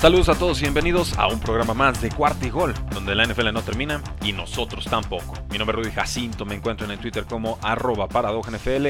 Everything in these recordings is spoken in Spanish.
Saludos a todos y bienvenidos a un programa más de Cuarta y Gol, donde la NFL no termina y nosotros tampoco. Mi nombre es Rudy Jacinto, me encuentro en Twitter como arroba NFL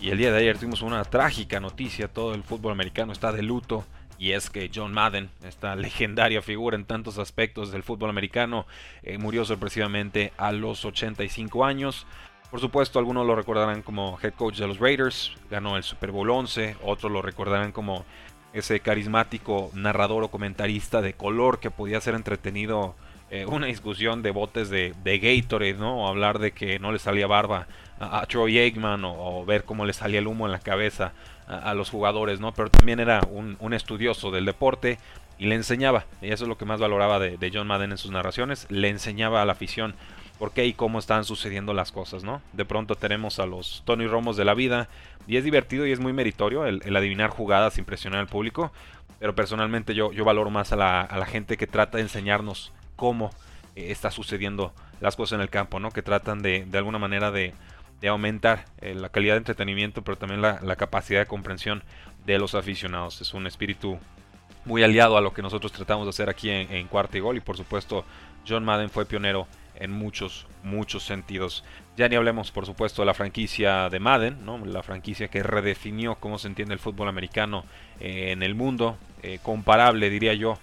y el día de ayer tuvimos una trágica noticia, todo el fútbol americano está de luto y es que John Madden, esta legendaria figura en tantos aspectos del fútbol americano, eh, murió sorpresivamente a los 85 años. Por supuesto, algunos lo recordarán como head coach de los Raiders, ganó el Super Bowl 11, otros lo recordarán como ese carismático narrador o comentarista de color que podía ser entretenido eh, una discusión de botes de, de, Gatorade, ¿no? O hablar de que no le salía barba a, Troy Aikman o, ver cómo le salía el humo en la cabeza a, los jugadores, ¿no? Pero también era un, estudioso del deporte y le enseñaba, y eso es lo que más valoraba de John Madden en sus narraciones, le enseñaba a la afición por qué y cómo están sucediendo las cosas, ¿no? De pronto tenemos a los Tony Romos de la vida y es divertido y es muy meritorio el, adivinar jugadas, impresionar al público, pero personalmente yo, yo valoro más a la, gente que trata de enseñarnos cómo eh, está sucediendo las cosas en el campo, ¿no? Que tratan de, de alguna manera de, aumentar eh, la calidad de entretenimiento, pero también la, capacidad de comprensión de los aficionados. Es un espíritu muy aliado a lo que nosotros tratamos de hacer aquí en, en Cuarta y Gol y por supuesto John Madden fue pionero en muchos, muchos sentidos. Ya ni hablemos, por supuesto, de la franquicia de Madden, ¿no? la franquicia que redefinió cómo se entiende el fútbol americano eh, en el mundo, eh, comparable, diría yo,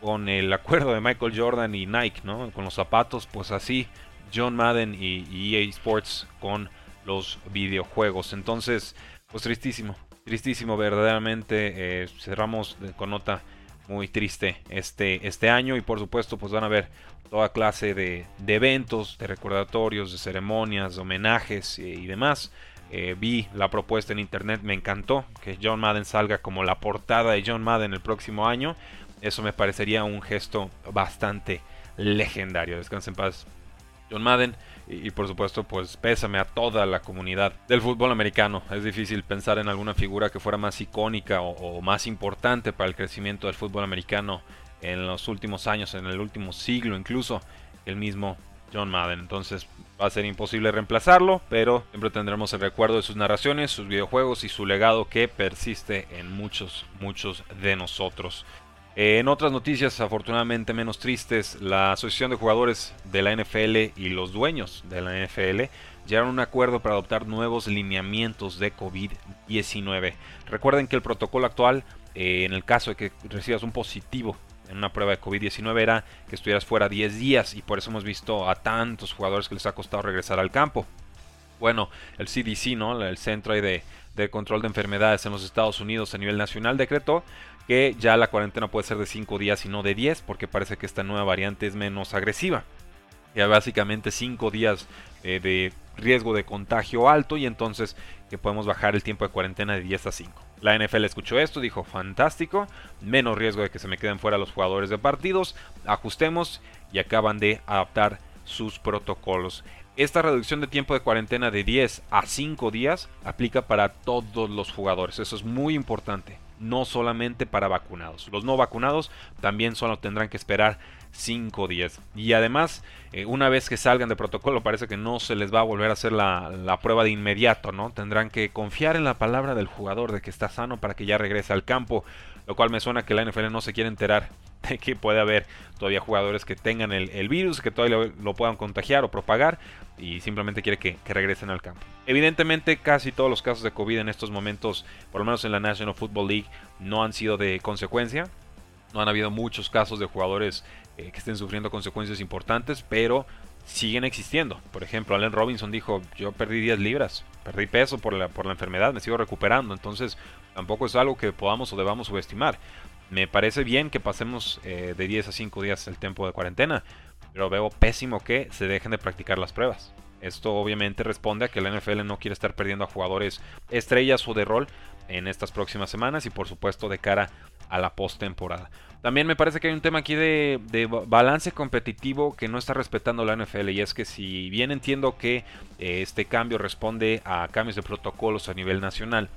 con el acuerdo de Michael Jordan y Nike, ¿no? con los zapatos, pues así, John Madden y, EA Sports con los videojuegos. Entonces, pues tristísimo, tristísimo, verdaderamente. Eh, cerramos con nota muy triste este, este año y por supuesto pues van a ver toda clase de, eventos, de recordatorios, de ceremonias, de homenajes eh, y demás. Eh, vi la propuesta en internet, me encantó que John Madden salga como la portada de John Madden el próximo año. Eso me parecería un gesto bastante legendario. Descansen en paz, John Madden. Y, por supuesto, pues pésame a toda la comunidad del fútbol americano. Es difícil pensar en alguna figura que fuera más icónica o, más importante para el crecimiento del fútbol americano en los últimos años, en el último siglo incluso, el mismo John Madden. Entonces va a ser imposible reemplazarlo, pero siempre tendremos el recuerdo de sus narraciones, sus videojuegos y su legado que persiste en muchos, muchos de nosotros. Eh, en otras noticias, afortunadamente menos tristes, la Asociación de Jugadores de la NFL y los dueños de la NFL llegaron a un acuerdo para adoptar nuevos lineamientos de COVID-19. Recuerden que el protocolo actual, eh, en el caso de que recibas un positivo en una prueba de COVID-19, era que estuvieras fuera 10 días y por eso hemos visto a tantos jugadores que les ha costado regresar al campo. Bueno, el CDC, ¿no? el Centro de, de Control de Enfermedades en los Estados Unidos a nivel nacional, decretó que ya la cuarentena puede ser de 5 días y no de 10 porque parece que esta nueva variante es menos agresiva. Ya básicamente 5 días eh, de riesgo de contagio alto y entonces que podemos bajar el tiempo de cuarentena de 10 a 5. La NFL escuchó esto, dijo fantástico, menos riesgo de que se me queden fuera los jugadores de partidos, ajustemos y acaban de adaptar sus protocolos. Esta reducción de tiempo de cuarentena de 10 a 5 días aplica para todos los jugadores, eso es muy importante no solamente para vacunados. Los no vacunados también solo tendrán que esperar 5 días. Y además, eh, una vez que salgan de protocolo, parece que no se les va a volver a hacer la, la, prueba de inmediato, ¿no? Tendrán que confiar en la palabra del jugador de que está sano para que ya regrese al campo. Lo cual me suena que la NFL no se quiere enterar de que puede haber todavía jugadores que tengan el, virus, que todavía lo, puedan contagiar o propagar y simplemente quiere que, regresen al campo. Evidentemente casi todos los casos de COVID en estos momentos, por lo menos en la National Football League, no han sido de consecuencia. No han habido muchos casos de jugadores eh, que estén sufriendo consecuencias importantes, pero siguen existiendo. Por ejemplo, Allen Robinson dijo, yo perdí 10 libras, perdí peso por la, por la enfermedad, me sigo recuperando. Entonces, tampoco es algo que podamos o debamos subestimar. Me parece bien que pasemos eh, de 10 a 5 días el tiempo de cuarentena, pero veo pésimo que se dejen de practicar las pruebas. Esto obviamente responde a que la NFL no quiere estar perdiendo a jugadores estrellas o de rol en estas próximas semanas y por supuesto de cara a la postemporada. También me parece que hay un tema aquí de, balance competitivo que no está respetando la NFL y es que si bien entiendo que eh, este cambio responde a cambios de protocolos a nivel nacional,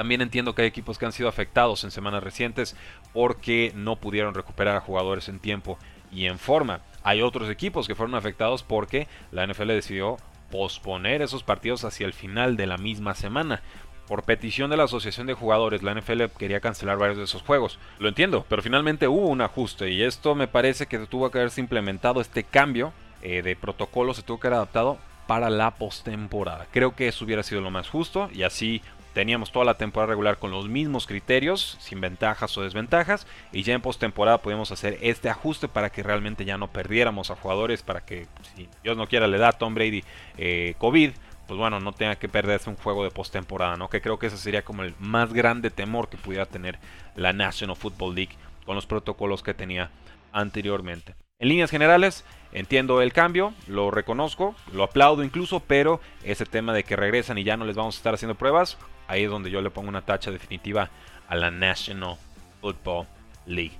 también entiendo que hay equipos que han sido afectados en semanas recientes porque no pudieron recuperar a jugadores en tiempo y en forma. Hay otros equipos que fueron afectados porque la NFL decidió posponer esos partidos hacia el final de la misma semana. Por petición de la Asociación de Jugadores, la NFL quería cancelar varios de esos juegos. Lo entiendo, pero finalmente hubo un ajuste y esto me parece que tuvo que haberse implementado este cambio eh, de protocolo, se tuvo que haber adaptado para la postemporada. Creo que eso hubiera sido lo más justo y así teníamos toda la temporada regular con los mismos criterios, sin ventajas o desventajas, y ya en postemporada podíamos hacer este ajuste para que realmente ya no perdiéramos a jugadores, para que si Dios no quiera le da a Tom Brady eh, COVID, pues bueno, no tenga que perderse un juego de postemporada, ¿no? Que creo que ese sería como el más grande temor que pudiera tener la National Football League con los protocolos que tenía anteriormente. En líneas generales, entiendo el cambio, lo reconozco, lo aplaudo incluso, pero ese tema de que regresan y ya no les vamos a estar haciendo pruebas, ahí es donde yo le pongo una tacha definitiva a la National Football League.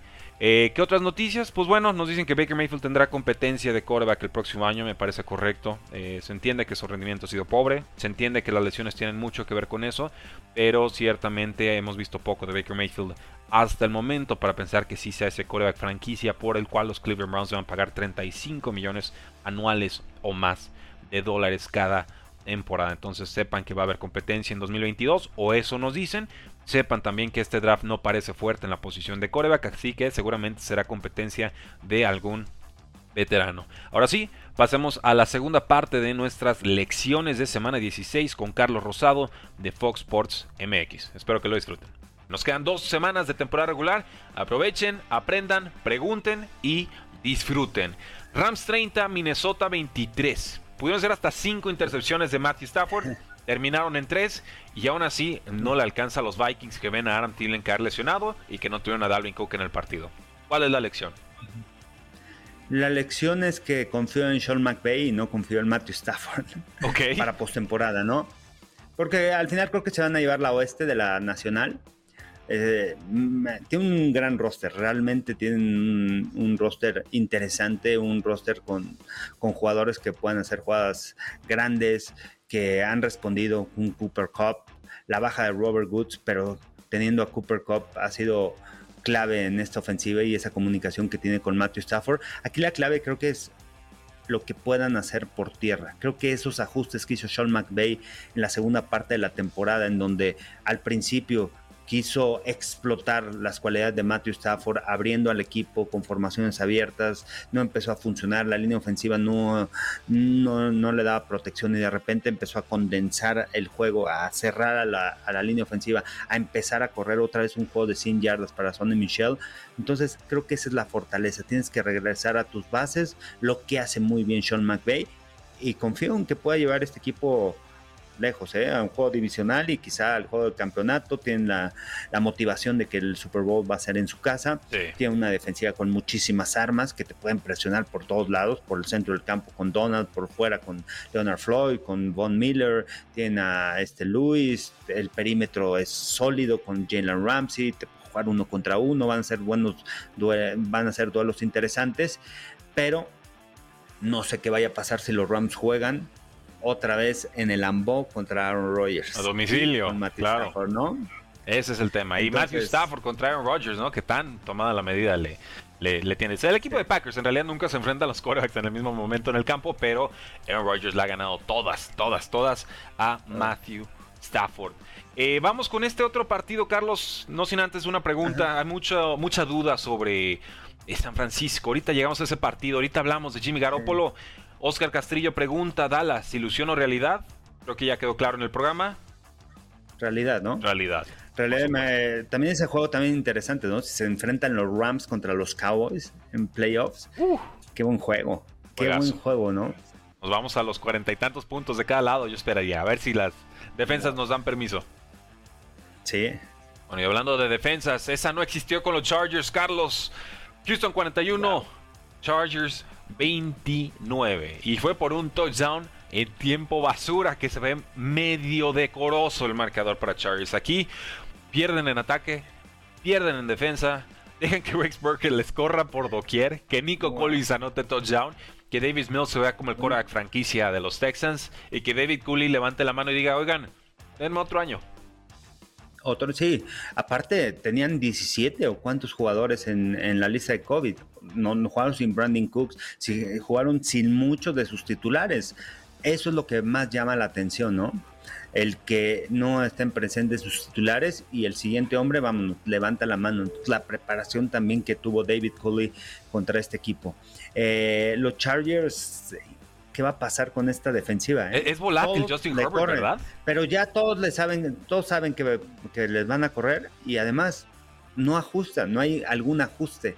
Eh, ¿Qué otras noticias? Pues bueno, nos dicen que Baker Mayfield tendrá competencia de quarterback el próximo año, me parece correcto. Eh, se entiende que su rendimiento ha sido pobre, se entiende que las lesiones tienen mucho que ver con eso, pero ciertamente hemos visto poco de Baker Mayfield hasta el momento para pensar que sí sea ese quarterback franquicia por el cual los Cleveland Browns van a pagar 35 millones anuales o más de dólares cada Entonces sepan que va a haber competencia en 2022 o eso nos dicen. Sepan también que este draft no parece fuerte en la posición de coreback, así que seguramente será competencia de algún veterano. Ahora sí, pasemos a la segunda parte de nuestras lecciones de semana 16 con Carlos Rosado de Fox Sports MX. Espero que lo disfruten. Nos quedan dos semanas de temporada regular. Aprovechen, aprendan, pregunten y disfruten. Rams 30, Minnesota 23. Pudieron ser hasta 5 intercepciones de Matthew Stafford. Terminaron en 3 y aún así no le alcanza a los Vikings que ven a Adam Thielen caer lesionado y que no tuvieron a Dalvin Cook en el partido. ¿Cuál es la lección? La lección es que confío en Sean McVay y no confío en Matthew Stafford okay. para postemporada, ¿no? Porque al final creo que se van a llevar la oeste de la nacional eh, tiene un gran roster, realmente tienen un, roster interesante, un roster con, con, jugadores que pueden hacer jugadas grandes, que han respondido un Cooper Cup, la baja de Robert Woods, pero teniendo a Cooper Cup ha sido clave en esta ofensiva y esa comunicación que tiene con Matthew Stafford. Aquí la clave creo que es lo que puedan hacer por tierra. Creo que esos ajustes que hizo Sean McVay en la segunda parte de la temporada, en donde al principio quiso explotar las cualidades de Matthew Stafford abriendo al equipo con formaciones abiertas, no empezó a funcionar, la línea ofensiva no, no, le daba protección y de repente empezó a condensar el juego, a cerrar a la, línea ofensiva, a empezar a correr otra vez un juego de 100 yardas para Sonny Michel. Entonces creo que esa es la fortaleza, tienes que regresar a tus bases, lo que hace muy bien Sean McVay y confío en que pueda llevar este equipo lejos, ¿eh? a un juego divisional y quizá al juego del campeonato. Tienen la, motivación de que el Super Bowl va a ser en su casa. Tiene una defensiva con muchísimas armas que te pueden presionar por todos lados, por el centro del campo con Donald, por fuera con Leonard Floyd, con Von Miller. Tienen a este Lewis. El perímetro es sólido con Jalen Ramsey. Te jugar uno contra uno. Van a ser buenos, van a ser duelos interesantes. Pero no sé qué vaya a pasar si los Rams juegan otra vez en el Ambo contra Aaron Rodgers. A domicilio, claro. ¿no? Ese es el tema. y Matthew Stafford contra Aaron Rodgers, ¿no? Que tan tomada la medida le, le, tiene. el equipo de Packers en realidad nunca se enfrenta a los quarterbacks en el mismo momento en el campo, pero Aaron Rodgers le ha ganado todas, todas, todas a Matthew Stafford. Eh, vamos con este otro partido, Carlos. No sin antes una pregunta. Hay mucha, mucha duda sobre San Francisco. Ahorita llegamos a ese partido. Ahorita hablamos de Jimmy Garoppolo. Oscar Castrillo pregunta, Dallas, ¿ilusión o realidad? Creo que ya quedó claro en el programa. Realidad, ¿no? Realidad. realidad también ese juego también interesante, ¿no? Si se enfrentan los Rams contra los Cowboys en playoffs. qué buen juego. Qué buen juego, ¿no? Nos vamos a los cuarenta y tantos puntos de cada lado, yo esperaría. A ver si las defensas nos dan permiso. Sí. Bueno, y hablando de defensas, esa no existió con los Chargers, Carlos. Houston 41, Chargers 29. Y fue por un touchdown en tiempo basura que se ve medio decoroso el marcador para Chargers. Aquí pierden en ataque, pierden en defensa. Dejen que Rex Burkett les corra por doquier, que Nico Collins anote touchdown, que Davis Mills se vea como el quarterback franquicia de los Texans y que David Cooley levante la mano y diga, oigan, denme otro año. Otro, sí. Aparte, tenían 17 o cuántos jugadores en, la lista de COVID. No, no, jugaron sin Brandon Cooks, jugaron sin muchos de sus titulares. Eso es lo que más llama la atención, ¿no? El que no estén presentes sus titulares y el siguiente hombre, vamos, levanta la mano. la preparación también que tuvo David Coley contra este equipo. Eh, los Chargers, ¿qué va a pasar con esta defensiva? Eh? Es, volátil Justin Herbert, ¿verdad? Pero ya todos le saben, todos saben que, que les van a correr y además no ajustan, no hay algún ajuste.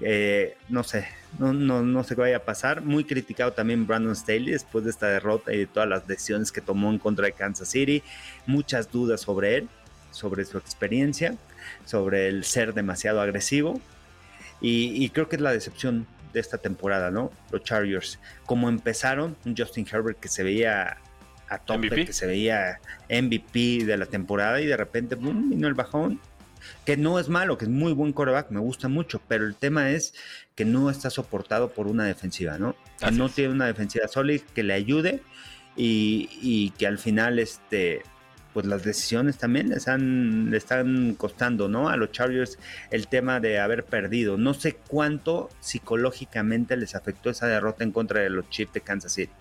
Eh, no sé, no, no, no, sé qué vaya a pasar. Muy criticado también Brandon Staley después de esta derrota y de todas las decisiones que tomó en contra de Kansas City. Muchas dudas sobre él, sobre su experiencia, sobre el ser demasiado agresivo. Y, creo que es la decepción de esta temporada, ¿no? Los Chargers. Como empezaron, un Justin Herbert que se veía a tope, que se veía MVP de la temporada y de repente boom, vino el bajón que no es malo, que es muy buen coreback, me gusta mucho, pero el tema es que no está soportado por una defensiva, ¿no? Que no tiene una defensiva sólida que le ayude y, que al final, este, pues las decisiones también les le están costando, ¿no? A los Chargers el tema de haber perdido. No sé cuánto psicológicamente les afectó esa derrota en contra de los Chiefs de Kansas City.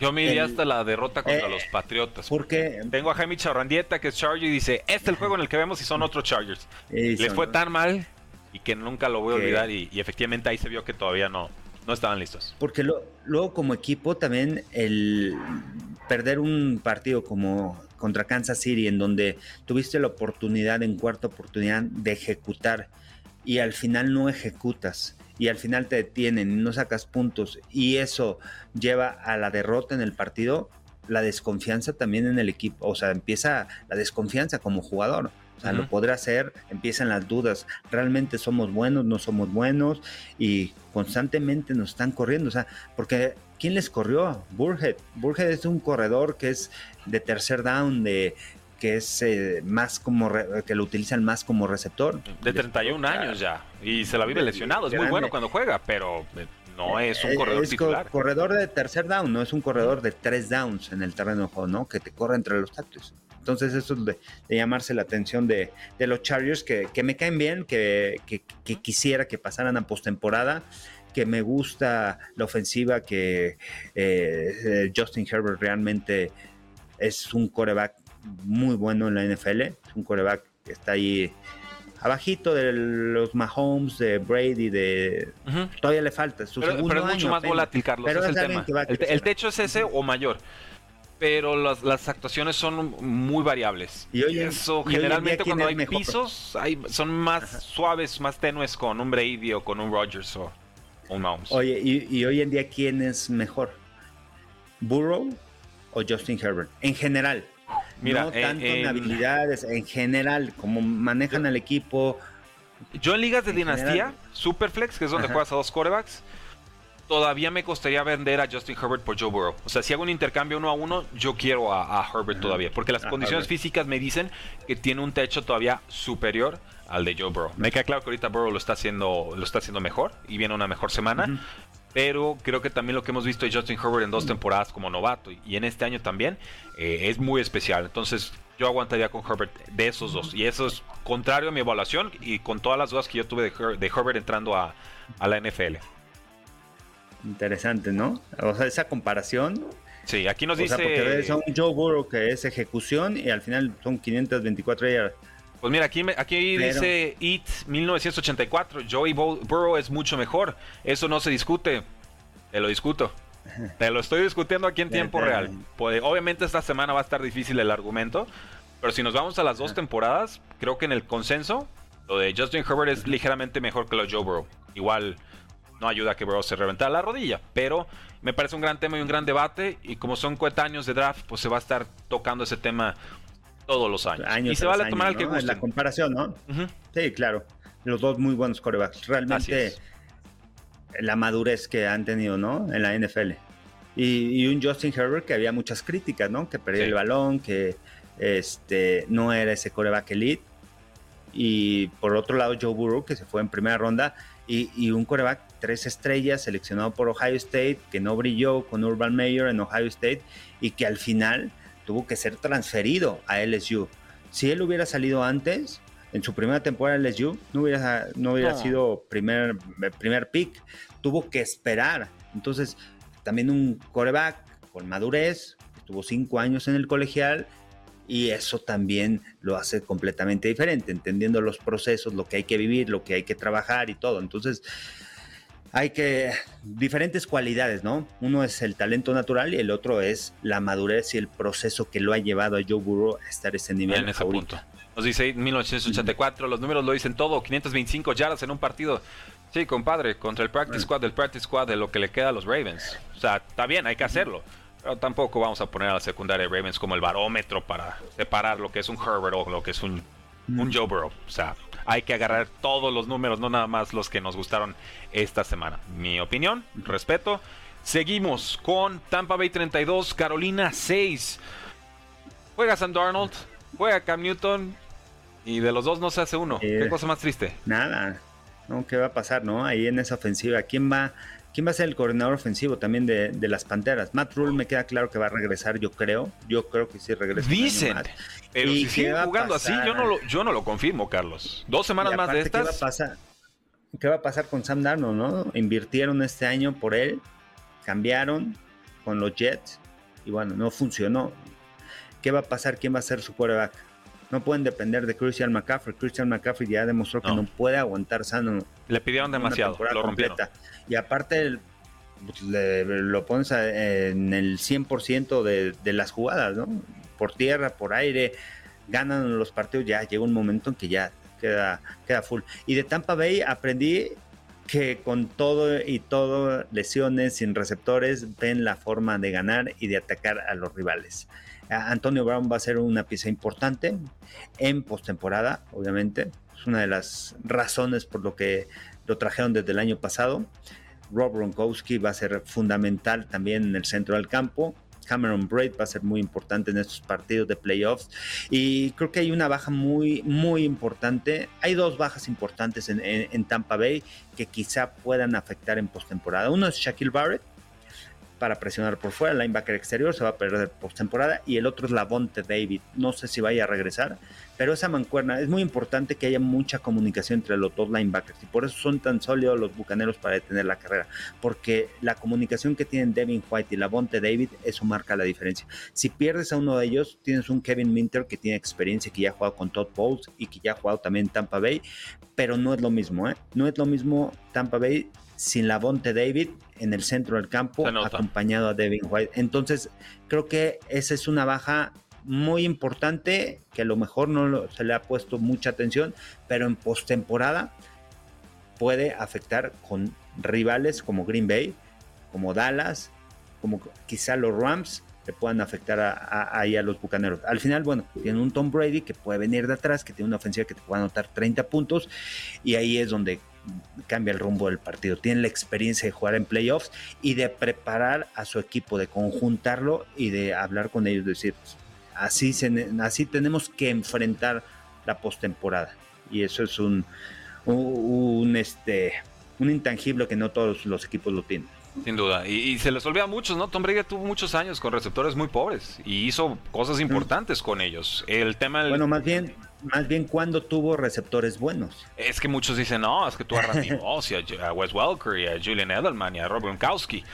Yo me iría hasta la derrota contra eh, los Patriotas. Porque tengo a Jaime Charrandieta, que es Charger, y dice: Este es el juego en el que vemos y son otros Chargers. Les fue tan mal y que nunca lo voy a olvidar. Y, efectivamente ahí se vio que todavía no, no estaban listos. Porque luego, como equipo, también el perder un partido como contra Kansas City, en donde tuviste la oportunidad, en cuarta oportunidad, de ejecutar y al final no ejecutas y al final te detienen, no sacas puntos y eso lleva a la derrota en el partido, la desconfianza también en el equipo, o sea, empieza la desconfianza como jugador. O sea, lo podrá hacer, empiezan las dudas, realmente somos buenos, no somos buenos y constantemente nos están corriendo, o sea, porque ¿quién les corrió? Burhead. Burhead es un corredor que es de tercer down, de que es eh, más como que lo utilizan más como receptor. De 31 años ya y se la vive lesionado, es muy bueno cuando juega, pero eh, no es un corredor es titular. corredor de tercer down, no es un corredor de tres downs en el terreno de juego, ¿no? Que te corre entre los tactos. Entonces eso es de, llamarse la atención de, los Chargers que, me caen bien, que, quisiera que pasaran a postemporada, que me gusta la ofensiva, que eh, Justin Herbert realmente es un coreback muy bueno en la NFL. Es un coreback que está ahí abajito de los Mahomes, de Brady, de... Todavía le falta. Su pero, pero es mucho más volátil, Carlos. es el, tema. El, techo es ese o mayor. Pero las, actuaciones son muy variables. Y eso generalmente cuando hay pisos hay, son más suaves, más tenues con un Brady o con un Rodgers o un Mahomes. Oye, y, y hoy en día, ¿quién es mejor? ¿Burrow o Justin Herbert? En general. Mira, no eh, tanto en, habilidades, en general, como manejan al equipo. Yo en ligas de dinastía, Superflex, que es donde juegas a dos corebacks, todavía me costaría vender a Justin Herbert por Joe Burrow. O sea, si hago un intercambio uno a uno, yo quiero a, Herbert todavía, porque las condiciones físicas me dicen que tiene un techo todavía superior al de Joe Burrow. Me queda claro que ahorita Burrow lo está haciendo, lo está haciendo mejor y viene una mejor semana, pero creo que también lo que hemos visto de Justin Herbert en dos temporadas como novato y en este año también eh, es muy especial. Entonces yo aguantaría con Herbert de esos dos. Y eso es contrario a mi evaluación y con todas las dudas que yo tuve de, Herbert entrando a, la NFL. Interesante, ¿no? O sea, esa comparación. Sí, aquí nos dice. porque son Joe Burrow que es ejecución y al final son 524 yardas. Pues mira, aquí, aquí dice It 1984. Joey Burrow es mucho mejor. Eso no se discute. Te lo discuto. Te lo estoy discutiendo aquí en tiempo real. obviamente esta semana va a estar difícil el argumento. Pero si nos vamos a las dos temporadas, creo que en el consenso, lo de Justin Herbert es ligeramente mejor que lo de Joe Burrow. Igual no ayuda a que Burrow se reventara la rodilla. Pero me parece un gran tema y un gran debate. Y como son coetáneos de draft, pues se va a estar tocando ese tema todos los años. y se vale tomar el que guste. La comparación, ¿no? Sí, claro. Los dos muy buenos corebacks. Realmente la madurez que han tenido, ¿no? En la NFL. Y, un Justin Herbert que había muchas críticas, ¿no? Que perdía el balón, que este, no era ese coreback elite. Y por otro lado, Joe Burrow, que se fue en primera ronda, y, un coreback tres estrellas seleccionado por Ohio State, que no brilló con Urban Meyer en Ohio State, y que al final tuvo que ser transferido a LSU. Si él hubiera salido antes, en su primera temporada en LSU, no hubiera, no hubiera sido primer, primer pick. Tuvo que esperar. Entonces, también un coreback con madurez, estuvo cinco años en el colegial y eso también lo hace completamente diferente, entendiendo los procesos, lo que hay que vivir, lo que hay que trabajar y todo. Entonces, hay que diferentes cualidades, ¿no? Uno es el talento natural y el otro es la madurez y el proceso que lo ha llevado a Joe Burrow a estar a ese nivel. En ese punto. Nos dice 1984, los números lo dicen todo, 525 yardas en un partido. Sí, compadre, contra el practice squad, el practice squad de lo que le queda a los Ravens. O sea, está bien, hay que hacerlo. Pero tampoco vamos a poner a la secundaria de Ravens como el barómetro para separar lo que es un Herbert o lo que es un, un Joe Burrow. O sea, hay que agarrar todos los números, no nada más los que nos gustaron esta semana. Mi opinión, respeto. Seguimos con Tampa Bay 32, Carolina 6. Juega Sam Darnold, juega Cam Newton y de los dos no se hace uno. ¿Qué eh, cosa más triste? Nada. No, ¿Qué va a pasar, no? Ahí en esa ofensiva, ¿quién va, quién va a ser el coordinador ofensivo también de, las Panteras? Matt Rule me queda claro que va a regresar, yo creo. Yo creo que sí regresa. Dicen. Pero si sigue jugando así, yo no, lo, yo no lo confirmo, Carlos. Dos semanas más de estas. ¿qué va, a pasar? ¿Qué va a pasar con Sam Darnold, no? Invirtieron este año por él, cambiaron con los Jets y bueno, no funcionó. ¿Qué va a pasar? ¿Quién va a ser su quarterback? No pueden depender de Christian McCaffrey. Christian McCaffrey ya demostró que no, puede aguantar sano. Le pidieron demasiado, lo rompieron. Y aparte pues, lo pones en el 100% de, de las jugadas, ¿no? por tierra, por aire, ganan los partidos, ya llega un momento en que ya queda, queda full. Y de Tampa Bay aprendí que con todo y todo, lesiones, sin receptores, ven la forma de ganar y de atacar a los rivales. Antonio Brown va a ser una pieza importante en postemporada, obviamente. Es una de las razones por lo que lo trajeron desde el año pasado. Rob Gronkowski va a ser fundamental también en el centro del campo. Cameron Braid va a ser muy importante en estos partidos de playoffs. Y creo que hay una baja muy, muy importante. Hay dos bajas importantes en, Tampa Bay que quizá puedan afectar en postemporada. Uno es Shaquille Barrett, para presionar por fuera, el linebacker exterior se va a perder postemporada y el otro es Lavonte David. No sé si vaya a regresar, pero esa mancuerna es muy importante que haya mucha comunicación entre los dos linebackers y por eso son tan sólidos los bucaneros para detener la carrera, porque la comunicación que tienen Devin White y Lavonte David, eso marca la diferencia. Si pierdes a uno de ellos, tienes un Kevin Minter que tiene experiencia, que ya ha jugado con Todd Bowles y que ya ha jugado también en Tampa Bay, pero no es lo mismo, ¿eh? No es lo mismo Tampa Bay sin la Bonte David en el centro del campo, acompañado a Devin White. Entonces, creo que esa es una baja muy importante que a lo mejor no se le ha puesto mucha atención, pero en postemporada puede afectar con rivales como Green Bay, como Dallas, como quizá los Rams le puedan afectar ahí a, los bucaneros. Al final, bueno, tiene un Tom Brady que puede venir de atrás, que tiene una ofensiva que te puede anotar 30 puntos, y ahí es donde cambia el rumbo del partido. Tiene la experiencia de jugar en playoffs y de preparar a su equipo, de conjuntarlo y de hablar con ellos, decir, así, así tenemos que enfrentar la postemporada. Y eso es un, un, este, un intangible que no todos los equipos lo tienen. Sin duda. Y, se les olvida a muchos, ¿no? Tom Brady tuvo muchos años con receptores muy pobres y hizo cosas importantes con ellos. El tema. Bueno, más bien, más bien cuando tuvo receptores buenos. Es que muchos dicen, no, es que tú a Randy Moss y a, Wes Welker y a Julian Edelman y a Rob Gronkowski.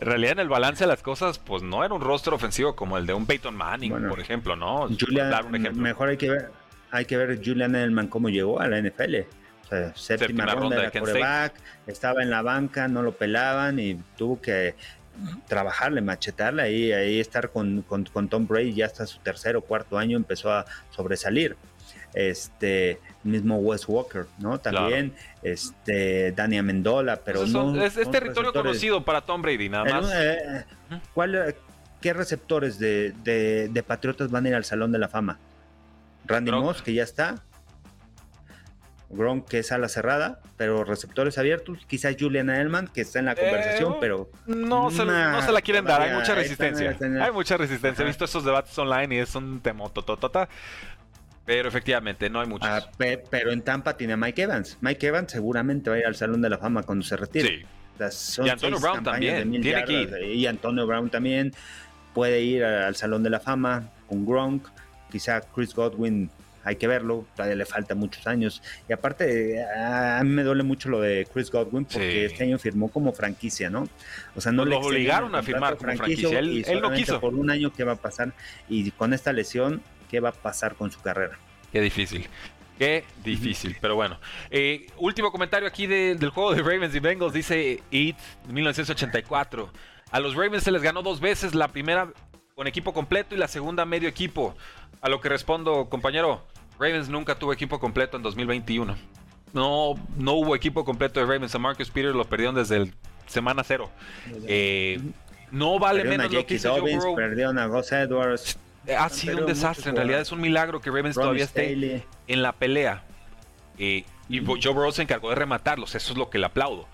En realidad, en el balance de las cosas, pues no era un rostro ofensivo como el de un Peyton Manning, por ejemplo, ¿no? Julian, Mejor hay que ver, hay que ver Julian Edelman cómo llegó a la NFL. O sea, séptima, ronda, de coreback, estaba en la banca, no lo pelaban y tuvo que trabajarle, machetarle ahí, ahí estar con, con, con Tom Brady ya hasta su tercer o cuarto año empezó a sobresalir este mismo Wes Walker, ¿no? También este Dani Amendola, pero no es, territorio conocido para Tom Brady, nada más. ¿cuál, ¿Qué receptores de, de, Patriotas van a ir al Salón de la Fama? Randy Moss, que ya está. Gronk, que es a la cerrada, pero receptores abiertos. Quizás Julian Edelman, que está en la conversación, Eh, pero. No se, no se la quieren dar, hay mucha resistencia. Hay mucha resistencia. He visto esos debates online y es un temotototota. Pero efectivamente, no hay muchos. Ah, pe- pero en Tampa tiene a Mike Evans. Mike Evans seguramente va a ir al Salón de la Fama cuando se retire. sí, son Y Antonio Brown también, tiene que yardas, Y Antonio Brown también puede ir al Salón de la Fama con Gronk. Quizá Chris Godwin, hay que verlo, todavía le falta muchos años. Y aparte, a mí me duele mucho lo de Chris Godwin porque Sí. este año firmó como franquicia, ¿no? O sea, no Pues le lo obligaron a firmar como franquicia, él- él no solamente quiso. Por un año, ¿qué va a pasar? Y con esta lesión, ¿qué va a pasar con su carrera? Qué difícil. Qué difícil, pero bueno. Eh, último comentario aquí de- del juego de Ravens y Bengals. Dice It 1984. A los Ravens se les ganó dos veces, la primera con equipo completo y la segunda medio equipo. A lo que respondo, compañero, Ravens nunca tuvo equipo completo en 2021. No, no hubo equipo completo de Ravens. A Marcus Peters lo perdieron desde el semana cero. Eh, no vale Perdieron menos a lo que hizo Joe Dobbins, Burrow. perdieron a Gus Edwards, Ha sido un desastre. En realidad es un milagro que Ravens todavía esté Staley. en la pelea. Eh, y Joe Burrow se encargó de rematarlos, eso es lo que le aplaudo.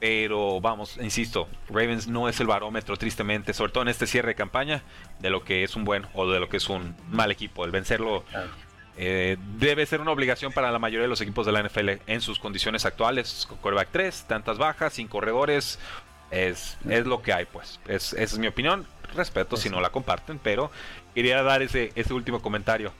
Pero vamos, insisto, Ravens no es el barómetro, tristemente, sobre todo en este cierre de campaña, de lo que es un buen o de lo que es un mal equipo. El vencerlo Claro. eh, debe ser una obligación para la mayoría de los equipos de la NFL en sus condiciones actuales. Con quarterback 3, tantas bajas, sin corredores, es, es lo que hay, pues. Es, esa es mi opinión. Respeto si no la comparten, pero quería dar ese, ese último comentario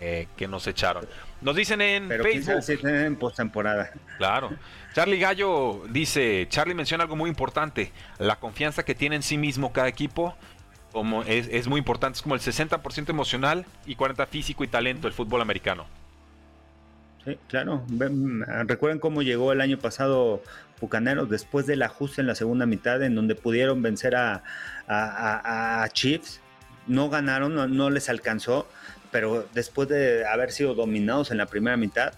eh, que nos echaron. Nos dicen en Pero Facebook. sí en postemporada. Claro. Charlie Gallo dice, Charlie menciona algo muy importante, la confianza que tiene en sí mismo cada equipo como es, es muy importante, es como el 60% emocional y 40% físico y talento el fútbol americano. Sí, claro. Recuerden cómo llegó el año pasado Bucaneros después del ajuste en la segunda mitad, en donde pudieron vencer a, a- Chiefs. No ganaron, no, no les alcanzó, pero después de haber sido dominados en la primera mitad,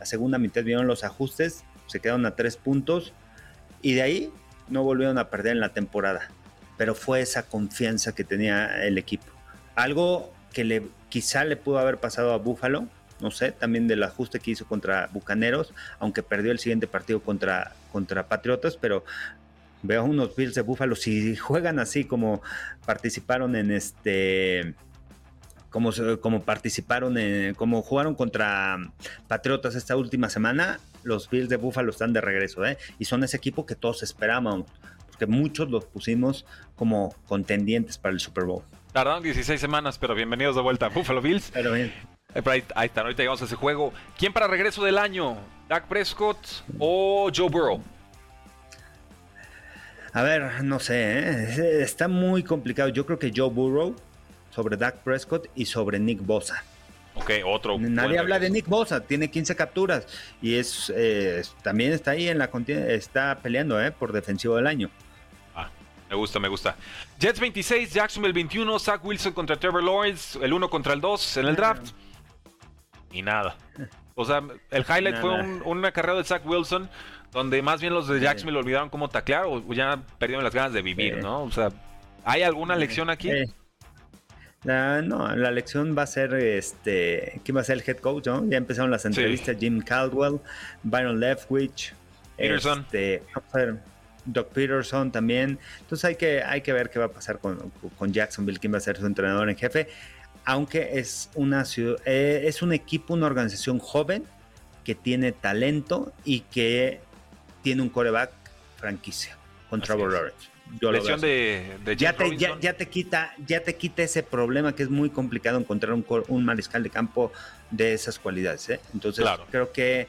la segunda mitad vieron los ajustes, se quedaron a tres puntos y de ahí no volvieron a perder en la temporada. Pero fue esa confianza que tenía el equipo. Algo que le, quizá le pudo haber pasado a Buffalo, no sé, también del ajuste que hizo contra Bucaneros, aunque perdió el siguiente partido contra, contra Patriotas, pero veo unos Bills de Buffalo, si juegan así como participaron en este, como, como participaron, en, como jugaron contra Patriotas esta última semana, los Bills de Buffalo están de regreso, ¿eh? Y son ese equipo que todos esperábamos, porque muchos los pusimos como contendientes para el Super Bowl. Tardaron 16 semanas, pero bienvenidos de vuelta a Buffalo Bills. Pero bien. Eh, ahí, ahí está, ahorita llegamos a ese juego. ¿Quién para regreso del año? ¿Dak Prescott o Joe Burrow? A ver, no sé, ¿eh? está muy complicado. Yo creo que Joe Burrow sobre Dak Prescott y sobre Nick Bosa. Ok, otro. Nadie habla de. Nick Bosa, tiene 15 capturas y es eh, también está ahí en la contienda, está peleando ¿eh? por defensivo del año. Ah, me gusta, me gusta. Jets 26, Jacksonville 21, Zach Wilson contra Trevor Lawrence, el 1 contra el 2 en el draft. Y nada. O sea, el highlight fue un, una carrera de Zach Wilson, donde más bien los de Jacksonville olvidaron cómo taclear o ya perdieron las ganas de vivir. ¿no? O sea, ¿hay alguna lección aquí? La- no, la lección va a ser este, ¿quién va a ser el head coach? no? Ya empezaron las entrevistas, Jim Caldwell, Byron Leftwich, Peterson. este, Doc Peterson también. Entonces hay que, hay que ver qué va a pasar con, con Jacksonville, quién va a ser su entrenador en jefe. Aunque es una ciudad, eh, es un equipo, una organización joven que tiene talento y que tiene un coreback franquicia con Así Trevor. Lawrence. Yo así de, de ya te, ya, te quita ya te quita ese problema que es muy complicado encontrar un, un mariscal de campo de esas cualidades ¿eh? entonces Claro. creo que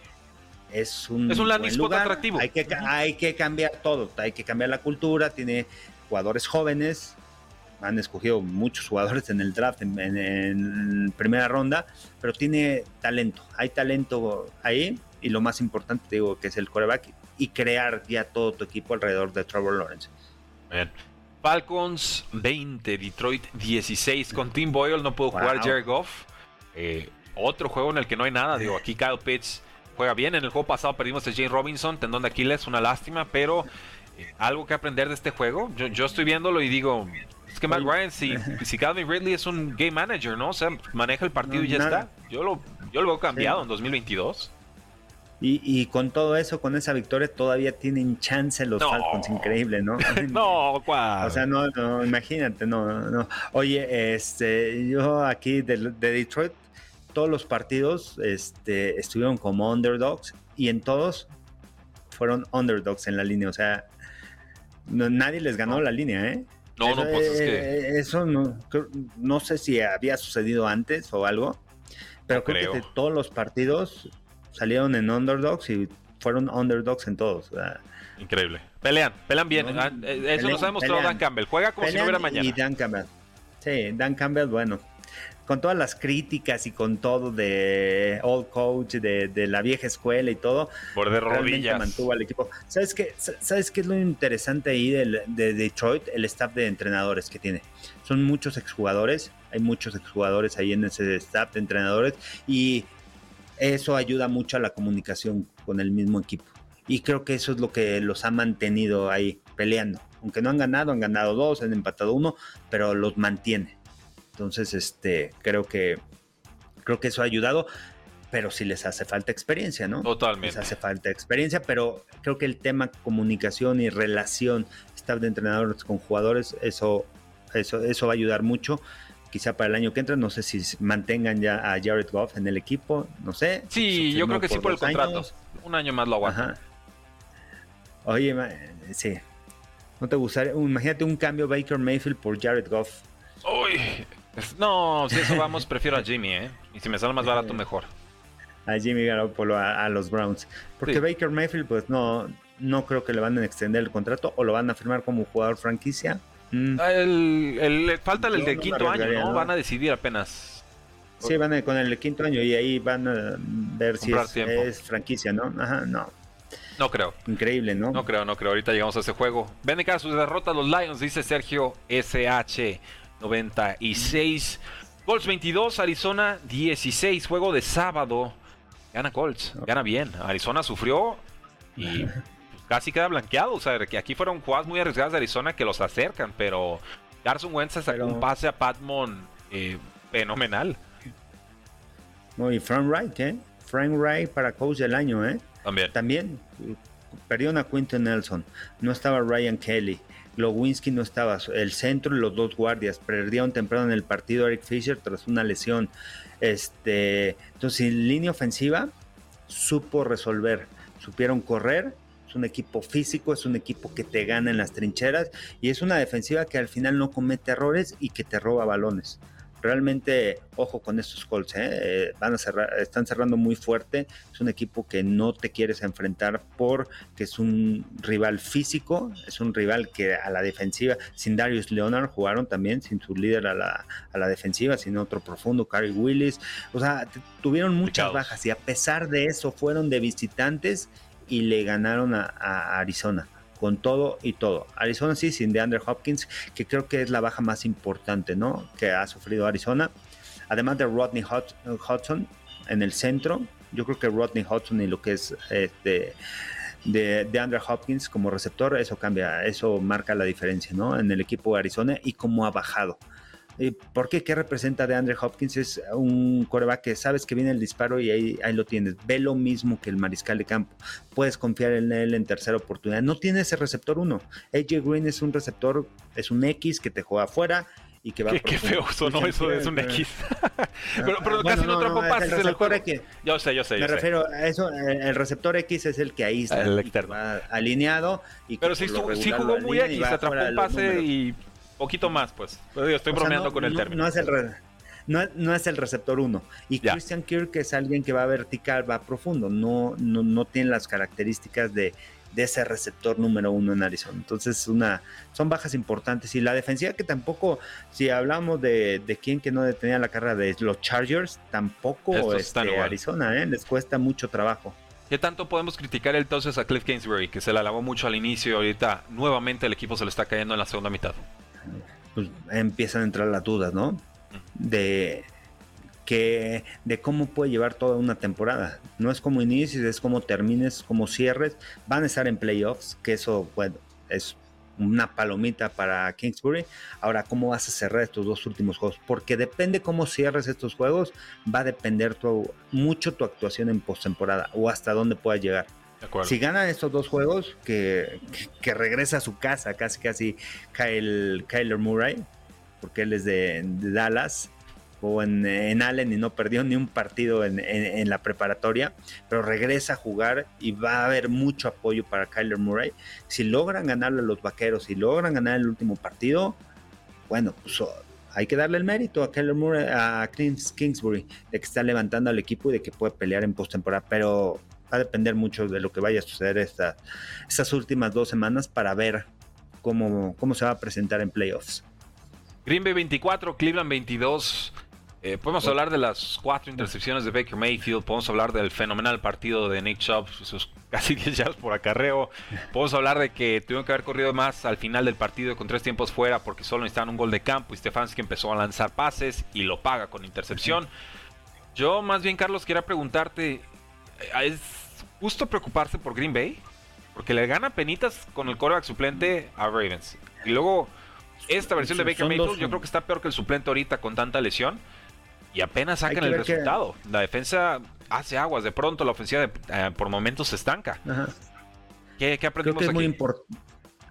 es un Es un landing lugar. atractivo. hay que hay que cambiar todo hay que cambiar la cultura tiene jugadores jóvenes han escogido muchos jugadores en el draft en, en- en primera ronda pero tiene talento hay talento ahí y lo más importante te digo que es el coreback y crear ya todo tu equipo alrededor de Trevor Lawrence Bien. Falcons 20, Detroit 16. Con Tim Boyle no pudo jugar. Jared Goff. Eh, otro juego en el que no hay nada. Digo, aquí Kyle Pitts juega bien. En el juego pasado perdimos a Jane Robinson, tendón de Aquiles, una lástima, pero eh, algo que aprender de este juego. Yo, yo estoy viéndolo y digo, es que Matt. Ryan, si, si Calvin Ridley es un game manager, ¿no? O sea, maneja el partido y ya nada, está. Yo lo, yo lo veo cambiado en 2022. Y, con todo eso, con esa victoria, todavía tienen chance los Falcons. Increíble, ¿no? no, ¿cuál? O sea, no, no, imagínate, no, no. Oye, este, yo aquí de, Detroit, todos los partidos este, estuvieron como underdogs y en todos fueron underdogs en la línea. O sea, nadie les ganó la línea, ¿eh? No, no, pues es que. Eh, eso no, no sé si había sucedido antes o algo, pero creo, que de todos los partidos salieron en underdogs y fueron underdogs en todos. Increíble. Pelean, pelean bien. Ah, eh, eso nos ha demostrado Dan Campbell. Juega como si no hubiera mañana. Y Dan Campbell. Sí, Dan Campbell, bueno. Con todas las críticas y con todo de old coach, de, la vieja escuela y todo. Por de rodillas. mantuvo al equipo. ¿Sabes qué, ¿Sabes qué es lo interesante ahí de, de Detroit? El staff de entrenadores que tiene. Son muchos exjugadores. Hay muchos exjugadores ahí en ese staff de entrenadores. Y eso ayuda mucho a la comunicación con el mismo equipo. Y creo que eso es lo que los ha mantenido ahí peleando. Aunque no han ganado, han ganado dos, han empatado uno, pero los mantiene. Entonces, este, creo que creo que eso ha ayudado, pero sí les hace falta experiencia, ¿no? Totalmente. Les hace falta experiencia, pero creo que el tema comunicación y relación, staff de entrenadores con jugadores, eso, eso, eso va a ayudar mucho quizá para el año que entra. No sé si mantengan ya a Jared Goff en el equipo, no sé. Sí, yo creo que sí por el contrato. Un año más lo aguanta. Oye, sí. ¿No te gustaría? Imagínate un cambio Baker Mayfield por Jared Goff. Uy, no, si eso vamos, prefiero a Jimmy, ¿eh? Y si me sale más barato, mejor. A Jimmy Garoppolo a, los Browns. Porque Baker Mayfield, pues no, no creo que le van a extender el contrato o lo van a firmar como jugador franquicia. Mm. Ah, el, falta el de quinto año, ¿no? Van a decidir apenas. Sí, van con el quinto año y ahí van a ver si es, franquicia, ¿no? Ajá, no. No creo. Increíble, ¿no? No creo, no creo. Ahorita llegamos a ese juego. Ven acá su derrota a los Lions, dice Sergio SH 96. Colts 22, Arizona 16. Juego de sábado. Gana Colts, gana bien. Arizona sufrió y casi queda blanqueado. O sea, que aquí fueron jugadas muy arriesgadas de Arizona que los acercan, pero Carson Wentz sacó un pase a Patmon eh, fenomenal. No, y Frank Wright, ¿eh? Frank Wright para coach del año, ¿eh? También. También. Perdió a Quinton Nelson. No estaba Ryan Kelly. Glowinski no estaba. El centro y los dos guardias. Perdieron temprano en el partido Eric Fisher tras una lesión. Este, entonces, en línea ofensiva, supo resolver. Supieron correr es un equipo físico, es un equipo que te gana en las trincheras y es una defensiva que al final no comete errores y que te roba balones. Realmente, ojo con estos Colts, ¿eh? Eh, van a cerrar, están cerrando muy fuerte. Es un equipo que no te quieres enfrentar porque es un rival físico, es un rival que a la defensiva, sin Darius Leonard jugaron también, sin su líder a la, a la defensiva, sin otro profundo, Cary Willis. O sea, tuvieron muchas bajas y a pesar de eso fueron de visitantes y le ganaron a, Arizona con todo y todo. Arizona sí, sin DeAndre Hopkins, que creo que es la baja más importante, ¿no? Que ha sufrido Arizona. Además de Rodney Hudson en el centro, yo creo que Rodney Hudson y lo que es este de, de Hopkins como receptor, eso cambia, eso marca la diferencia, ¿no? En el equipo de Arizona y cómo ha bajado. ¿Por qué? ¿Qué representa de Andre Hopkins? Es un coreback que sabes que viene el disparo y ahí, ahí lo tienes. Ve lo mismo que el mariscal de campo. Puedes confiar en él en tercera oportunidad. No tiene ese receptor uno. AJ Green es un receptor, es un X que te juega afuera y que va Qué, qué feo sonó eso, es un X. pero, pero casi no, trajo pases el receptor X. Yo sé, yo sé. Me refiero a eso, el receptor X es el que ahí está alineado. Y pero sí, sí jugó muy X, atrapó un pase y Poquito más, pues. estoy bromeando con el término. No es el, no, es el receptor 1. Y Christian Kirk es alguien que va vertical, va profundo. No, no, no tiene las características de, ese receptor número uno en Arizona. Entonces, una, son bajas importantes. Y la defensiva que tampoco, si hablamos de, de quién que no detenía la carrera de los Chargers, tampoco este, Arizona, ¿eh? les cuesta mucho trabajo. ¿Qué tanto podemos criticar entonces a Cliff Kingsbury, que se la lavó mucho al inicio y ahorita nuevamente el equipo se le está cayendo en la segunda mitad? Pues empiezan a entrar las dudas, ¿no? De que de cómo puede llevar toda una temporada. No es como inicies, es como termines, como cierres. Van a estar en playoffs, que eso, bueno, es una palomita para Kingsbury. Ahora, ¿cómo vas a cerrar estos dos últimos juegos? Porque depende cómo cierres estos juegos, va a depender mucho tu actuación en postemporada o hasta dónde puedas llegar. Si ganan estos dos juegos, que, regresa a su casa casi casi Kyle, Kyler Murray, porque él es de Dallas, o en, Allen y no perdió ni un partido en, la preparatoria, pero regresa a jugar y va a haber mucho apoyo para Kyler Murray. Si logran ganarle a los vaqueros, si logran ganar el último partido, bueno, pues oh, hay que darle el mérito a Kyler Murray, a Kingsbury, de que está levantando al equipo y de que puede pelear en postemporada, pero va a depender mucho de lo que vaya a suceder esta, estas últimas dos semanas para ver cómo, cómo se va a presentar en playoffs. Green Bay 24, Cleveland 22. Eh, podemos hablar de las cuatro intercepciones de Baker Mayfield, podemos hablar del fenomenal partido de Nick Chubb, sus casi 10 yardas por acarreo, podemos hablar de que tuvieron que haber corrido más al final del partido con tres tiempos fuera porque solo necesitaban un gol de campo y Stefanski empezó a lanzar pases y lo paga con intercepción. Yo más bien, Carlos, quería preguntarte, ¿es justo preocuparse por Green Bay? Porque le gana penitas con el coreback suplente a Ravens. Y luego, esta versión de Baker Mayfield yo creo que está peor que el suplente ahorita con tanta lesión y apenas sacan el resultado. La defensa hace aguas, de pronto la ofensiva eh, por momentos se estanca. ¿Qué, aprendimos aquí?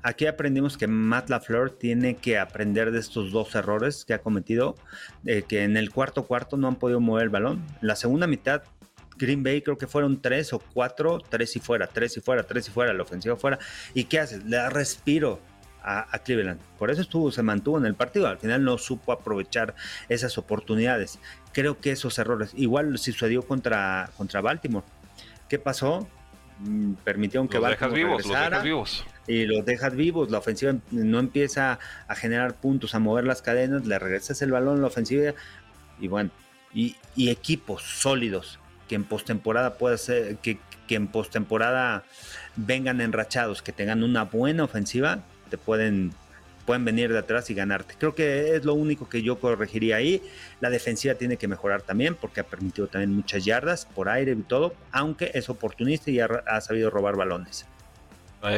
aquí aprendimos que Matt LaFleur tiene que aprender de estos dos errores que ha cometido, de que en el cuarto cuarto no han podido mover el balón. La segunda mitad, Green Bay creo que fueron tres o cuatro, tres y fuera, tres y fuera, tres y fuera, la ofensiva fuera. ¿Y qué haces? Le da respiro a, Cleveland. Por eso estuvo, se mantuvo en el partido. Al final no supo aprovechar esas oportunidades. Creo que esos errores, igual sucedió contra, contra Baltimore. ¿Qué pasó? Mm, permitieron que los dejas vivos, los dejas vivos. Y los dejas vivos. La ofensiva no empieza a generar puntos, a mover las cadenas, le regresas el balón a la ofensiva. Y bueno, y, equipos sólidos que en postemporada pueda ser, que, que en postemporada vengan enrachados, que tengan una buena ofensiva, te pueden, pueden venir de atrás y ganarte. Creo que es lo único que yo corregiría ahí. La defensiva tiene que mejorar también porque ha permitido también muchas yardas por aire y todo, aunque es oportunista y ha, sabido robar balones.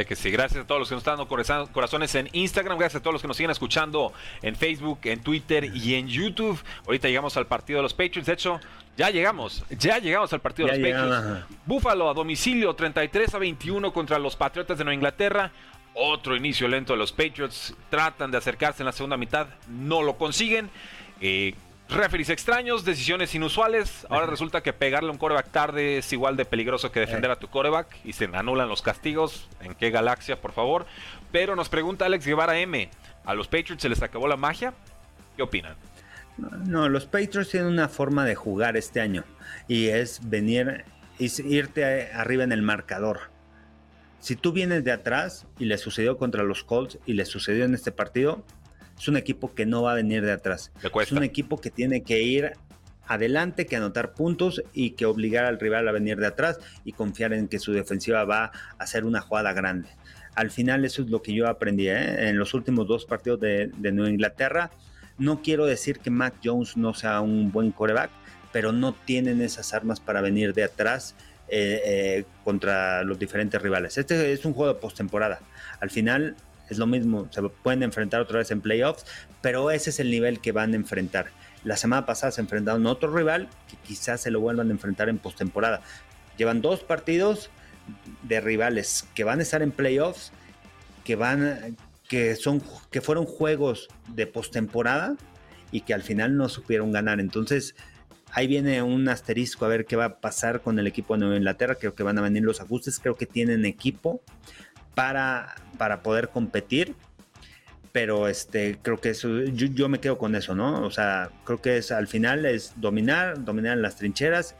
que sí, gracias a todos los que nos están dando corazones en Instagram, gracias a todos los que nos siguen escuchando en Facebook, en Twitter y en YouTube. Ahorita llegamos al partido de los Patriots, de hecho, ya llegamos, ya llegamos al partido de los Patriots. Búfalo a domicilio 33 a 21 contra los Patriotas de Nueva Inglaterra. Otro inicio lento de los Patriots. Tratan de acercarse en la segunda mitad. No lo consiguen. Eh, referees extraños, decisiones inusuales. Ahora resulta que pegarle a un coreback tarde es igual de peligroso que defender a tu coreback. Y se anulan los castigos. ¿En qué galaxia, por favor? Pero nos pregunta Alex Guevara M. ¿A los Patriots se les acabó la magia? ¿Qué opinan? No, los Patriots tienen una forma de jugar este año. Y es venir, es irte arriba en el marcador si tú vienes de atrás y le sucedió contra los Colts y le sucedió en este partido, es un equipo que no va a venir de atrás. Es un equipo que tiene que ir adelante, que anotar puntos y que obligar al rival a venir de atrás y confiar en que su defensiva va a hacer una jugada grande. Al final eso es lo que yo aprendí ¿eh? en los últimos dos partidos de, de Nueva Inglaterra. No quiero decir que Mac Jones no sea un buen coreback, pero no tienen esas armas para venir de atrás eh, eh, contra los diferentes rivales. Este es un juego de postemporada. Al final es lo mismo, se pueden enfrentar otra vez en playoffs, pero ese es el nivel que van a enfrentar. La semana pasada se enfrentaron a otro rival que quizás se lo vuelvan a enfrentar en postemporada. Llevan dos partidos de rivales que van a estar en playoffs, que van que son que fueron juegos de postemporada y que al final no supieron ganar. Entonces, Ahí viene un asterisco a ver qué va a pasar con el equipo de Nueva Inglaterra. Creo que van a venir los ajustes. Creo que tienen equipo para, para poder competir. Pero este, creo que eso, yo, me quedo con eso, ¿no? O sea, creo que es al final es dominar, dominar las trincheras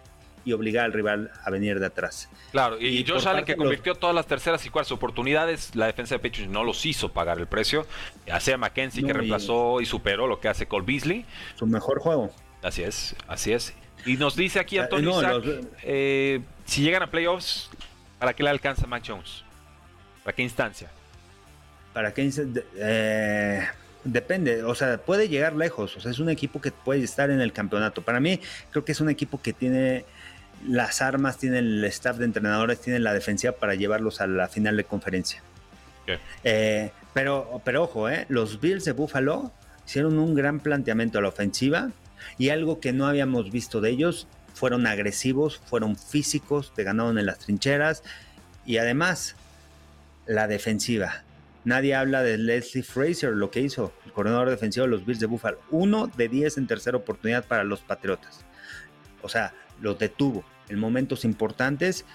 y obligar al rival a venir de atrás. Claro, y, Josh Allen que convirtió todas las terceras y cuartas oportunidades, la defensa de Patriots no los hizo pagar el precio. Hacia McKenzie que reemplazó y superó lo que hace Cole Beasley. Su mejor juego. Así es, así es. Y nos dice aquí Antonio Isaac, eh, si llegan a playoffs, ¿para qué le alcanza Mac Jones? ¿Para qué instancia? ¿Para qué instancia? Eh, depende, o sea, puede llegar lejos, o sea, es un equipo que puede estar en el campeonato. Para mí, creo que es un equipo que tiene las armas, tiene el staff de entrenadores, tiene la defensiva para llevarlos a la final de conferencia. Eh, Pero, pero ojo, ¿eh? los Bills de Buffalo hicieron un gran planteamiento a la ofensiva y algo que no habíamos visto de ellos, fueron agresivos, fueron físicos, te ganaron en las trincheras y además la defensiva. Nadie habla de Leslie Fraser, lo que hizo el coordinador defensivo de los Bills de Buffalo. Uno de diez en tercera oportunidad para los Patriotas. O sea, los detuvo en momentos importantes.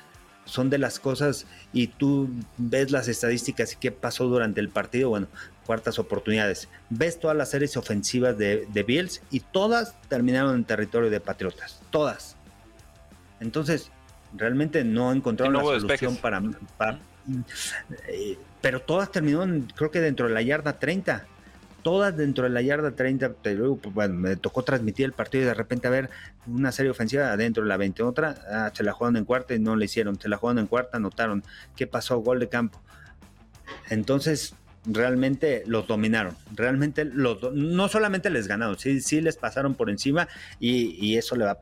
Son de las cosas y tú ves las estadísticas y qué pasó durante el partido. Bueno, cuartas oportunidades. Ves todas las series ofensivas de, Bills y todas terminaron en territorio de Patriotas. Todas. Entonces, realmente no encontraron la solución para, eh, pero todas terminaron, creo que dentro de la yarda 30 todas dentro de la yarda 30. Pues, bueno, me tocó transmitir el partido y de repente a ver una serie ofensiva adentro de la 20. Otra, ah, se la jugaron en cuarta y no le hicieron. Se la jugaron en cuarta, anotaron. ¿Qué pasó? Gol de campo. Entonces, realmente los dominaron. Realmente los no solamente les ganaron, sí, sí les pasaron por encima y, eso le va a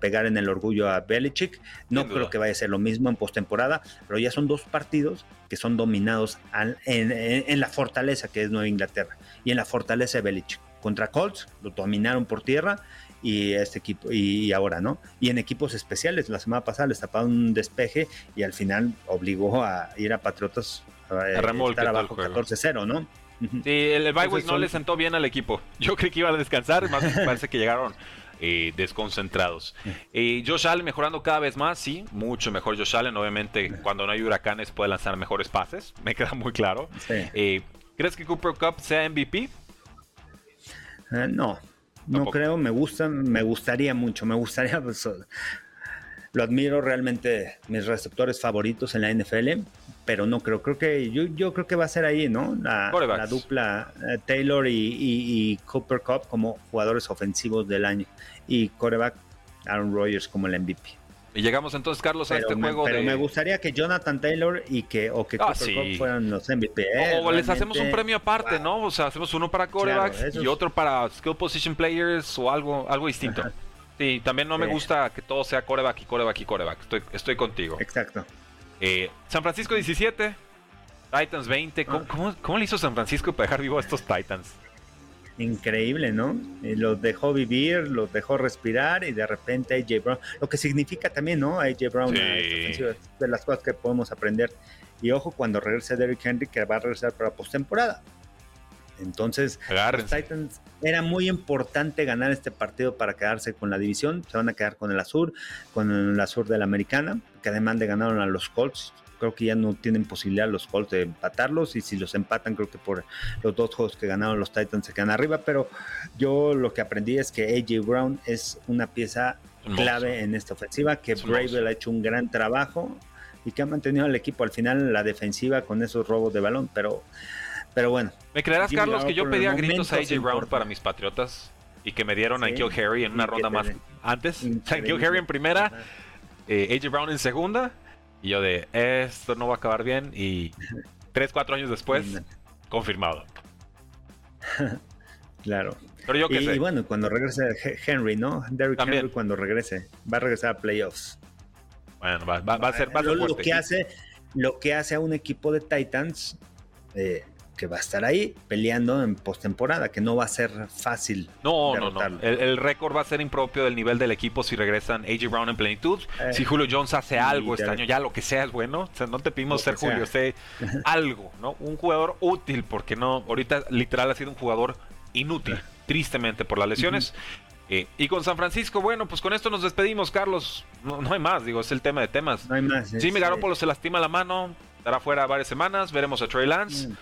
pegar en el orgullo a Belichick. No creo que vaya a ser lo mismo en postemporada, pero ya son dos partidos que son dominados en, la fortaleza que es Nueva Inglaterra y en la fortaleza de Belichick. Contra Colts lo dominaron por tierra y este equipo y, ahora no y en equipos especiales la semana pasada les taparon un despeje y al final obligó a ir a Patriotas a estar abajo 14-0 no Sí, el, bye no le sentó bien al equipo. Yo creí que iba a descansar, más parece que llegaron eh, desconcentrados. Eh, Josh Allen mejorando cada vez más, sí, mucho mejor Josh Allen. Obviamente, cuando no hay huracanes puede lanzar mejores pases, me queda muy claro. Eh, ¿Crees que Cooper Cup sea MVP? no, no creo, me gusta, me gustaría mucho, me gustaría, pues, lo admiro realmente, mis receptores favoritos en la NFL, pero no creo, creo que yo, yo creo que va a ser ahí, ¿no? La, dupla eh, Taylor y, Cooper Cup como jugadores ofensivos del año y coreback Aaron Rodgers como el MVP. Y llegamos entonces, Carlos, a este juego pero me gustaría que Jonathan Taylor y que, o que ah, Cooper Cup fueran los MVP. ¿eh? o les hacemos un premio aparte, ¿no? O sea, hacemos uno para corebacks y otro para skill position players o algo, algo distinto. Sí, también no me gusta que todo sea coreback y coreback y coreback. Estoy, estoy contigo. Exacto. Eh, San Francisco 17, Titans 20. Ah. ¿Cómo, cómo, le hizo San Francisco para dejar vivo a estos Titans? Increíble, ¿no? los dejó vivir, los dejó respirar y de repente AJ Brown, lo que significa también, ¿no? AJ Brown, de las cosas que podemos aprender. Y ojo, cuando regrese Derrick Henry, que va a regresar para postemporada. Entonces, los Titans era muy importante ganar este partido para quedarse con la división. Se van a quedar con el Azur, con el Azur de la Americana, que además de ganaron a los Colts creo que ya no tienen posibilidad los Colts de empatarlos y si los empatan creo que por los dos juegos que ganaron los Titans se quedan arriba, pero yo lo que aprendí es que AJ Brown es una pieza clave en esta ofensiva, que Bravel ha hecho un gran trabajo y que ha mantenido al equipo al final la defensiva con esos robos de balón, pero pero bueno. ¿Me creerás, Carlos, que yo pedía gritos a AJ Brown para mis Patriotas? Y que me dieron a Kill Harry en una ronda más antes. Kill Harry en primera, eh, AJ Brown en segunda y yo de, esto no va a acabar bien. Y 3, 4 años después, confirmado. claro. Pero yo qué y, sé. Y bueno, cuando regrese Henry, ¿no? Derrick Henry cuando regrese, va a regresar a playoffs. Bueno, va, a ser, va lo, que hace, lo que hace a un equipo de Titans eh, que va a estar ahí peleando en postemporada, que no va a ser fácil. No, no, no. El, récord va a ser impropio del nivel del equipo si regresan AJ Brown en plenitud. Eh, si Julio Jones hace algo este año, ya lo que sea es bueno. O sea, no te pedimos ser Julio, sé algo, ¿no? Un jugador útil, porque no, ahorita literal ha sido un jugador inútil, tristemente por las lesiones. Eh, y con San Francisco, bueno, pues con esto nos despedimos, Carlos. No, hay más, digo, es el tema de temas. No hay más. Jimmy Garoppolo se lastima la mano, estará fuera varias semanas, veremos a Trey Lance. Mm.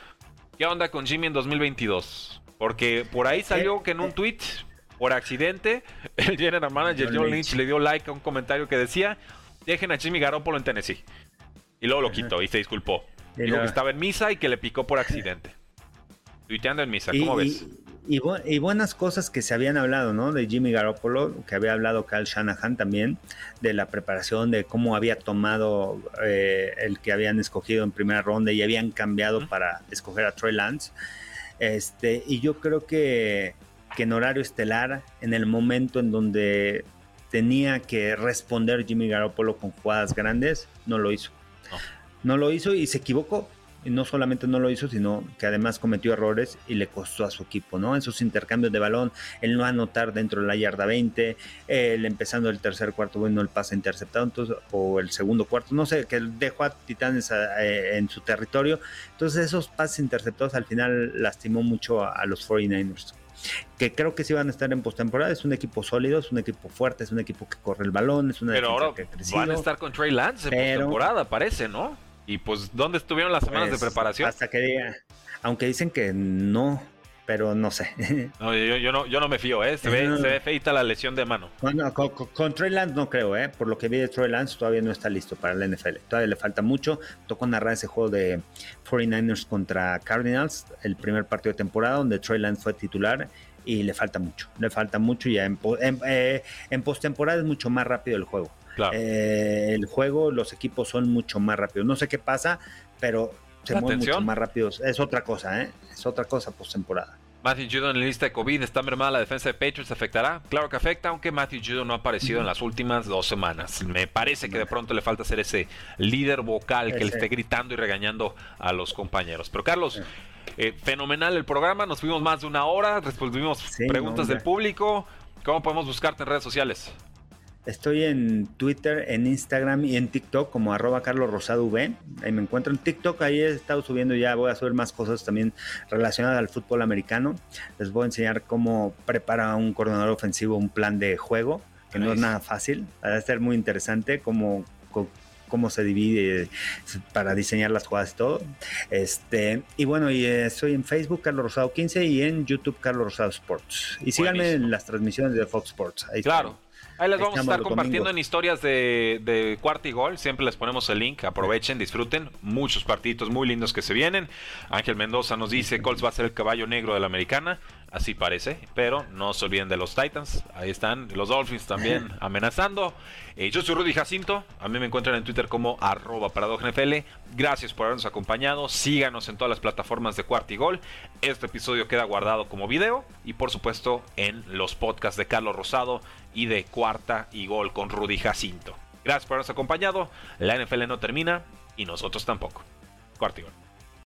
¿Qué onda con Jimmy en 2022? Porque por ahí salió que en un tweet, por accidente, el general manager John Lynch le dio like a un comentario que decía: Dejen a Jimmy Garoppolo en Tennessee. Y luego lo quitó y se disculpó. Dijo que estaba en misa y que le picó por accidente. Tuiteando en misa, ¿cómo ves? Y, buenas cosas que se habían hablado, ¿no? De Jimmy Garoppolo, que había hablado Kyle Shanahan también, de la preparación, de cómo había tomado eh, el que habían escogido en primera ronda y habían cambiado para escoger a Trey Lance. Este, y yo creo que, que en horario estelar, en el momento en donde tenía que responder Jimmy Garoppolo con jugadas grandes, no lo hizo. No, no lo hizo y se equivocó y no solamente no lo hizo, sino que además cometió errores y le costó a su equipo, ¿no? Esos intercambios de balón, el no anotar dentro de la yarda 20, el empezando el tercer cuarto, bueno, el pase interceptado, entonces, o el segundo cuarto, no sé, que dejó a Titanes eh, en su territorio. Entonces esos pases interceptados al final lastimó mucho a, los 49ers que creo que sí van a estar en postemporada. Es un equipo sólido, es un equipo fuerte, es un equipo que corre el balón, es una Pero ahora que van a estar con Trey Lance en postemporada, parece, ¿no? Y pues, ¿dónde estuvieron las semanas de pues, preparación? Hasta que diga, aunque dicen que no, pero no sé. No, yo, no, yo no me fío, ¿eh? Se, ve, feita la lesión de mano. con, Trey Lance no creo, ¿eh? Por lo que vi de Trey Lance todavía no está listo para la NFL. Todavía le falta mucho. Tocó narrar ese juego de 49ers contra Cardinals, el primer partido de temporada, donde Trey Lance fue titular y le falta mucho. Le falta mucho y en, en, eh, en postemporada es mucho más rápido el juego. Eh, el juego, los equipos son mucho más rápidos. No sé qué pasa, pero se mueven mucho más rápidos. Es otra cosa, ¿eh? Es otra cosa postemporada. Matthew Judon en la lista de COVID está mermada la defensa de Patriots. ¿Afectará? Claro que afecta, aunque Matthew Judon no ha aparecido en las últimas dos semanas. Me parece que de pronto le falta ser ese líder vocal que le esté gritando y regañando a los compañeros. Pero Carlos, eh, fenomenal el programa. Nos fuimos más de una hora, respondimos preguntas del público. ¿Cómo podemos buscarte en redes sociales? Estoy en Twitter, en Instagram y en TikTok como arroba Carlos Rosado V. Ahí me encuentro en TikTok, ahí he estado subiendo ya, voy a subir más cosas también relacionadas al fútbol americano. Les voy a enseñar cómo prepara un coordinador ofensivo un plan de juego, que no es nada fácil, va a ser muy interesante cómo, cómo se divide para diseñar las jugadas y todo. Este, y bueno, y estoy en Facebook Carlos Rosado 15 y en YouTube Carlos Rosado Sports. Y síganme en las transmisiones de Fox Sports. Ahí claro. Ahí les vamos a estar compartiendo en historias de, de cuarto y gol. Siempre les ponemos el link. Aprovechen, disfruten. Muchos partidos muy lindos que se vienen. Ángel Mendoza nos dice: Colts va a ser el caballo negro de la americana. Así parece, pero no se olviden de los Titans. Ahí están los Dolphins también amenazando. Eh, yo soy Rudy Jacinto. A mí me encuentran en Twitter como arroba NFL. Gracias por habernos acompañado. Síganos en todas las plataformas de Cuarto y Gol. Este episodio queda guardado como video y por supuesto en los podcasts de Carlos Rosado y de Cuarta y Gol con Rudy Jacinto. Gracias por habernos acompañado. La NFL no termina y nosotros tampoco. Cuarto y Gol.